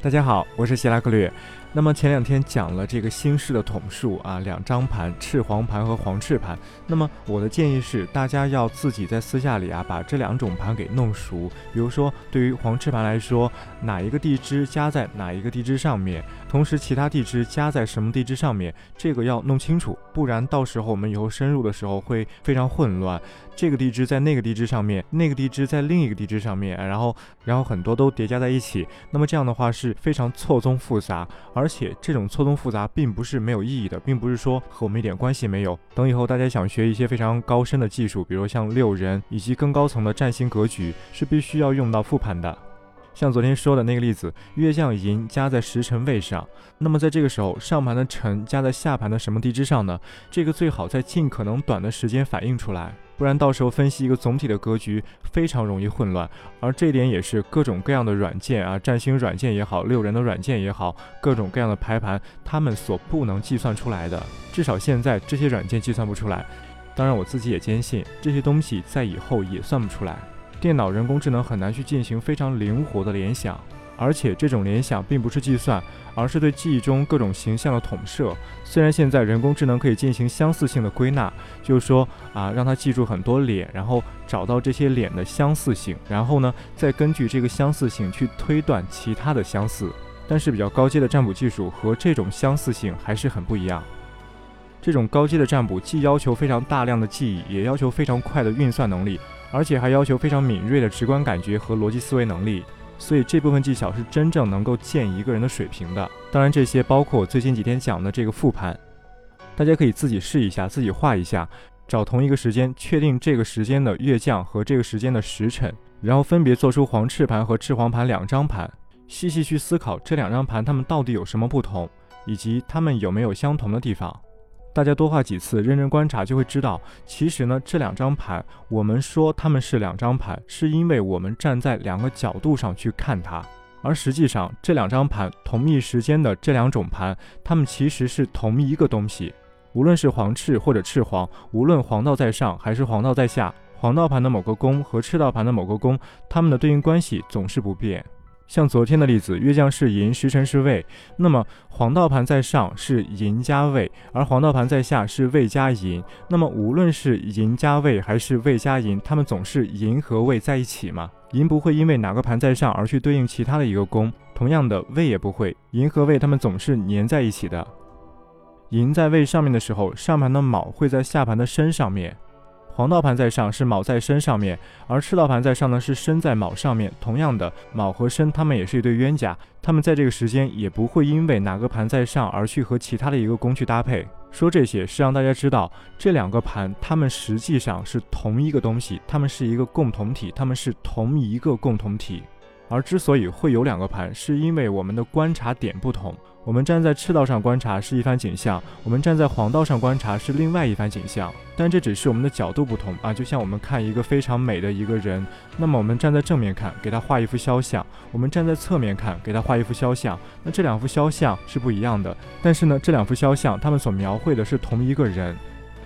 大家好，我是希拉克略。那么前两天讲了这个新式的统数啊，两张盘，赤黄盘和黄赤盘。那么我的建议是，大家要自己在私下里啊，把这两种盘给弄熟。比如说，对于黄赤盘来说，哪一个地支加在哪一个地支上面，同时其他地支加在什么地支上面，这个要弄清楚，不然到时候我们以后深入的时候会非常混乱。这个地支在那个地支上面，那个地支在另一个地支上面，然后然后很多都叠加在一起，那么这样的话是非常错综复杂。而且这种错综复杂并不是没有意义的，并不是说和我们一点关系没有。等以后大家想学一些非常高深的技术，比如像六人以及更高层的占星格局，是必须要用到复盘的。像昨天说的那个例子，月将寅加在时辰位上，那么在这个时候，上盘的辰加在下盘的什么地支上呢？这个最好在尽可能短的时间反映出来。不然到时候分析一个总体的格局非常容易混乱，而这一点也是各种各样的软件啊，占星软件也好，六人的软件也好，各种各样的排盘，他们所不能计算出来的。至少现在这些软件计算不出来。当然我自己也坚信这些东西在以后也算不出来。电脑人工智能很难去进行非常灵活的联想。而且这种联想并不是计算，而是对记忆中各种形象的统摄。虽然现在人工智能可以进行相似性的归纳，就是说啊，让它记住很多脸，然后找到这些脸的相似性，然后呢，再根据这个相似性去推断其他的相似。但是比较高阶的占卜技术和这种相似性还是很不一样。这种高阶的占卜既要求非常大量的记忆，也要求非常快的运算能力，而且还要求非常敏锐的直观感觉和逻辑思维能力。所以这部分技巧是真正能够见一个人的水平的。当然，这些包括我最近几天讲的这个复盘，大家可以自己试一下，自己画一下，找同一个时间，确定这个时间的月将和这个时间的时辰，然后分别做出黄赤盘和赤黄盘两张盘，细细去思考这两张盘它们到底有什么不同，以及它们有没有相同的地方。大家多画几次，认真观察，就会知道，其实呢，这两张盘，我们说它们是两张盘，是因为我们站在两个角度上去看它，而实际上这两张盘同一时间的这两种盘，它们其实是同一个东西。无论是黄赤或者赤黄，无论黄道在上还是黄道在下，黄道盘的某个宫和赤道盘的某个宫，它们的对应关系总是不变。像昨天的例子，月将是寅，时辰是未，那么黄道盘在上是寅加未，而黄道盘在下是未加寅。那么无论是寅加未还是未加寅，它们总是寅和未在一起嘛？寅不会因为哪个盘在上而去对应其他的一个宫，同样的未也不会，寅和未它们总是粘在一起的。寅在未上面的时候，上盘的卯会在下盘的申上面。黄道盘在上是卯在申上面，而赤道盘在上呢是申在卯上面。同样的，卯和申他们也是一对冤家，他们在这个时间也不会因为哪个盘在上而去和其他的一个宫去搭配。说这些是让大家知道，这两个盘它们实际上是同一个东西，它们是一个共同体，它们是同一个共同体。而之所以会有两个盘，是因为我们的观察点不同。我们站在赤道上观察是一番景象，我们站在黄道上观察是另外一番景象。但这只是我们的角度不同啊，就像我们看一个非常美的一个人，那么我们站在正面看，给他画一幅肖像；我们站在侧面看，给他画一幅肖像。那这两幅肖像是不一样的，但是呢，这两幅肖像他们所描绘的是同一个人。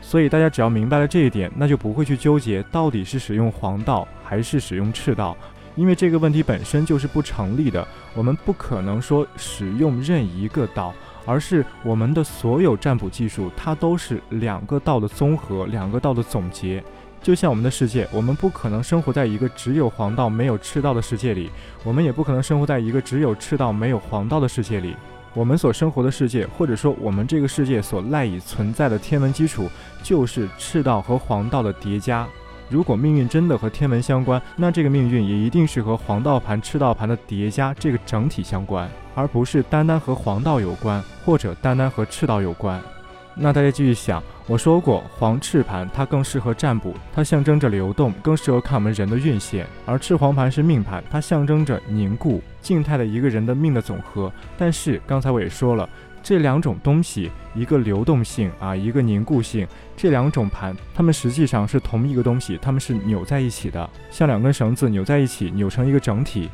所以大家只要明白了这一点，那就不会去纠结到底是使用黄道还是使用赤道。因为这个问题本身就是不成立的，我们不可能说使用任一个道，而是我们的所有占卜技术，它都是两个道的综合，两个道的总结。就像我们的世界，我们不可能生活在一个只有黄道没有赤道的世界里，我们也不可能生活在一个只有赤道没有黄道的世界里。我们所生活的世界，或者说我们这个世界所赖以存在的天文基础，就是赤道和黄道的叠加。如果命运真的和天文相关，那这个命运也一定是和黄道盘、赤道盘的叠加这个整体相关，而不是单单和黄道有关，或者单单和赤道有关。那大家继续想，我说过黄赤盘它更适合占卜，它象征着流动，更适合看我们人的运线；而赤黄盘是命盘，它象征着凝固、静态的一个人的命的总和。但是刚才我也说了。这两种东西，一个流动性啊，一个凝固性，这两种盘，它们实际上是同一个东西，它们是扭在一起的，像两根绳子扭在一起，扭成一个整体。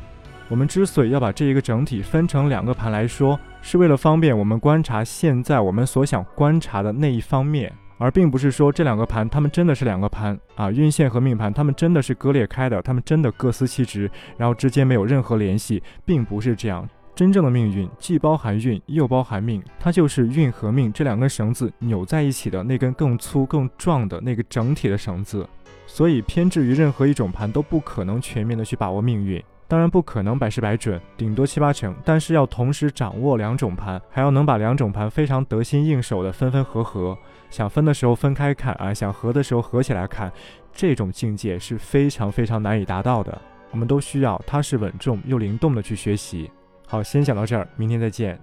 我们之所以要把这一个整体分成两个盘来说，是为了方便我们观察现在我们所想观察的那一方面，而并不是说这两个盘它们真的是两个盘啊，运线和命盘它们真的是割裂开的，它们真的各司其职，然后之间没有任何联系，并不是这样。真正的命运既包含运又包含命，它就是运和命这两根绳子扭在一起的那根更粗更壮的那个整体的绳子。所以偏执于任何一种盘都不可能全面的去把握命运，当然不可能百试百准，顶多七八成。但是要同时掌握两种盘，还要能把两种盘非常得心应手的分分合合，想分的时候分开看啊，想合的时候合起来看，这种境界是非常非常难以达到的。我们都需要踏实稳重又灵动的去学习。好，先讲到这儿，明天再见。